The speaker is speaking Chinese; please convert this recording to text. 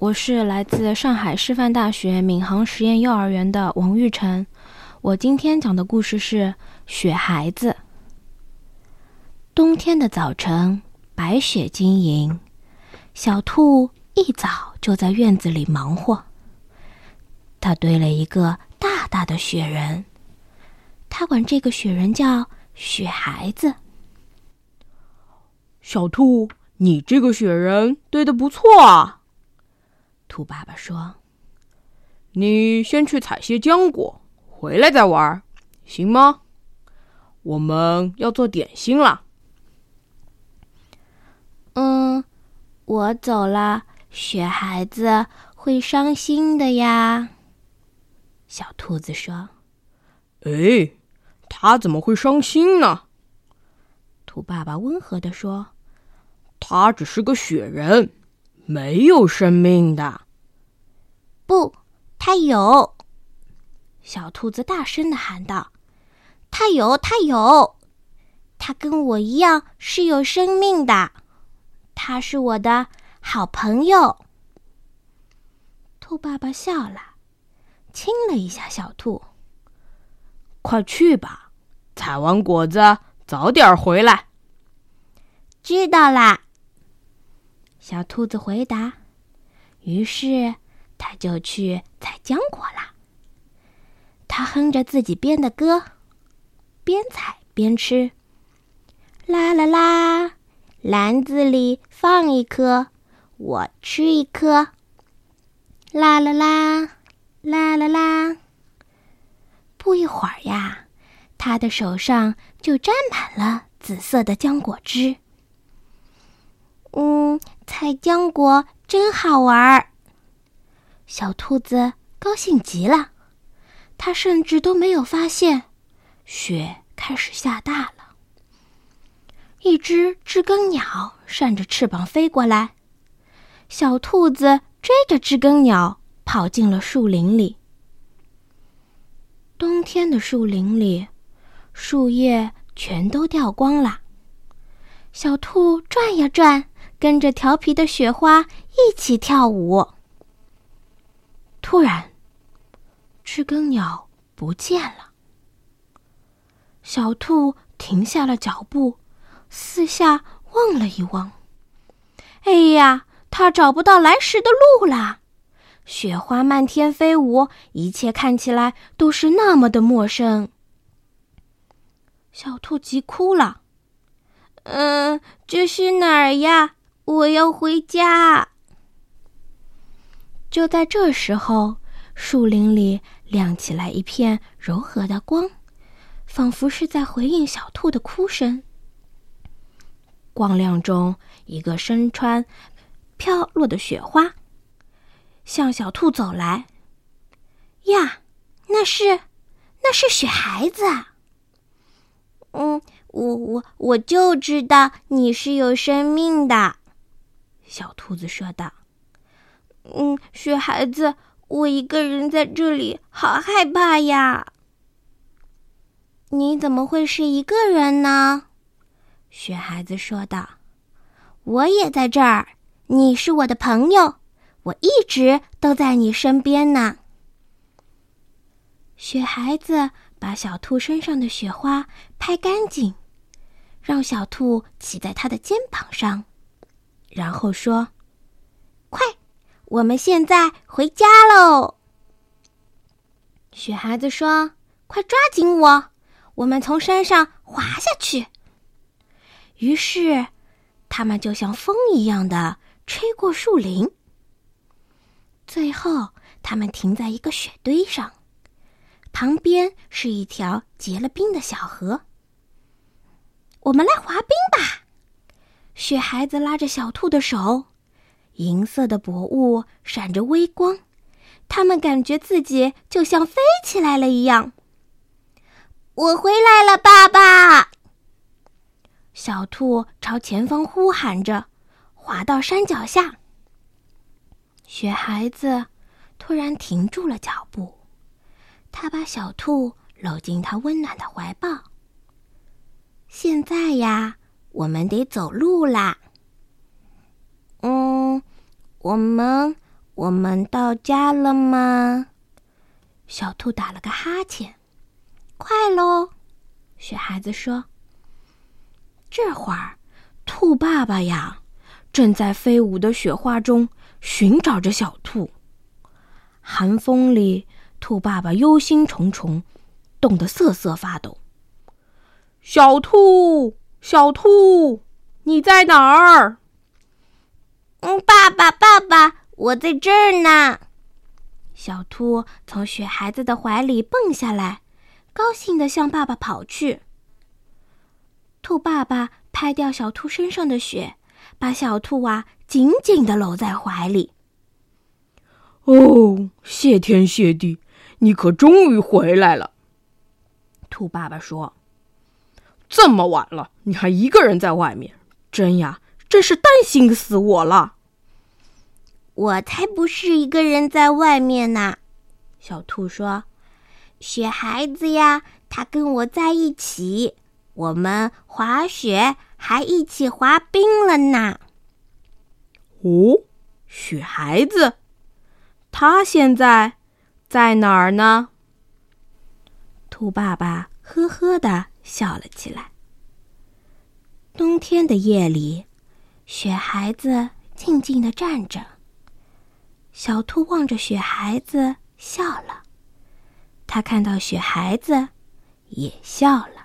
我是来自上海师范大学闵行实验幼儿园的王玉成。我今天讲的故事是《雪孩子》。冬天的早晨，白雪晶莹，小兔一早就在院子里忙活。它堆了一个大大的雪人，它管这个雪人叫雪孩子。小兔，你这个雪人堆的不错啊。兔爸爸说：“你先去采些浆果，回来再玩，行吗？我们要做点心了。”“嗯，我走了，雪孩子会伤心的呀。”小兔子说。“哎，他怎么会伤心呢？”兔爸爸温和地说：“他只是个雪人。”没有生命的，不，它有。小兔子大声的喊道：“它有，它有，它跟我一样是有生命的，它是我的好朋友。”兔爸爸笑了，亲了一下小兔。快去吧，采完果子早点回来。知道啦。小兔子回答，于是它就去采浆果了。它哼着自己编的歌，边采边吃。啦啦啦，篮子里放一颗，我吃一颗。啦啦啦，啦啦啦。不一会儿呀，他的手上就沾满了紫色的浆果汁。嗯。采浆果真好玩儿，小兔子高兴极了。它甚至都没有发现，雪开始下大了。一只知更鸟扇着翅膀飞过来，小兔子追着知更鸟跑进了树林里。冬天的树林里，树叶全都掉光了。小兔转呀转。跟着调皮的雪花一起跳舞。突然，知更鸟不见了。小兔停下了脚步，四下望了一望。哎呀，它找不到来时的路啦！雪花漫天飞舞，一切看起来都是那么的陌生。小兔急哭了：“嗯，这是哪儿呀？”我要回家。就在这时候，树林里亮起来一片柔和的光，仿佛是在回应小兔的哭声。光亮中，一个身穿飘落的雪花向小兔走来。呀，那是，那是雪孩子。嗯，我我我就知道你是有生命的。小兔子说道：“嗯，雪孩子，我一个人在这里，好害怕呀。”“你怎么会是一个人呢？”雪孩子说道：“我也在这儿，你是我的朋友，我一直都在你身边呢。”雪孩子把小兔身上的雪花拍干净，让小兔骑在他的肩膀上。然后说：“快，我们现在回家喽。”雪孩子说：“快抓紧我，我们从山上滑下去。”于是，他们就像风一样的吹过树林。最后，他们停在一个雪堆上，旁边是一条结了冰的小河。我们来滑冰吧。雪孩子拉着小兔的手，银色的薄雾闪着微光，他们感觉自己就像飞起来了一样。我回来了，爸爸！小兔朝前方呼喊着，滑到山脚下。雪孩子突然停住了脚步，他把小兔搂进他温暖的怀抱。现在呀。我们得走路啦。嗯，我们我们到家了吗？小兔打了个哈欠。快喽，雪孩子说。这会儿，兔爸爸呀，正在飞舞的雪花中寻找着小兔。寒风里，兔爸爸忧心忡忡，冻得瑟瑟发抖。小兔，小兔，你在哪儿？嗯，爸爸，爸爸，我在这儿呢。小兔从雪孩子的怀里蹦下来，高兴地向爸爸跑去。兔爸爸拍掉小兔身上的雪，把小兔啊紧紧地搂在怀里。哦，谢天谢地，你可终于回来了！兔爸爸说：“这么晚了，你还一个人在外面，真呀，真是担心死我了。”我才不是一个人在外面呢，小兔说：“雪孩子呀，他跟我在一起。”我们滑雪还一起滑冰了呢。哦，雪孩子，他现在在哪儿呢？兔爸爸呵呵的笑了起来。冬天的夜里，雪孩子静静的站着。小兔望着雪孩子笑了，它看到雪孩子也笑了。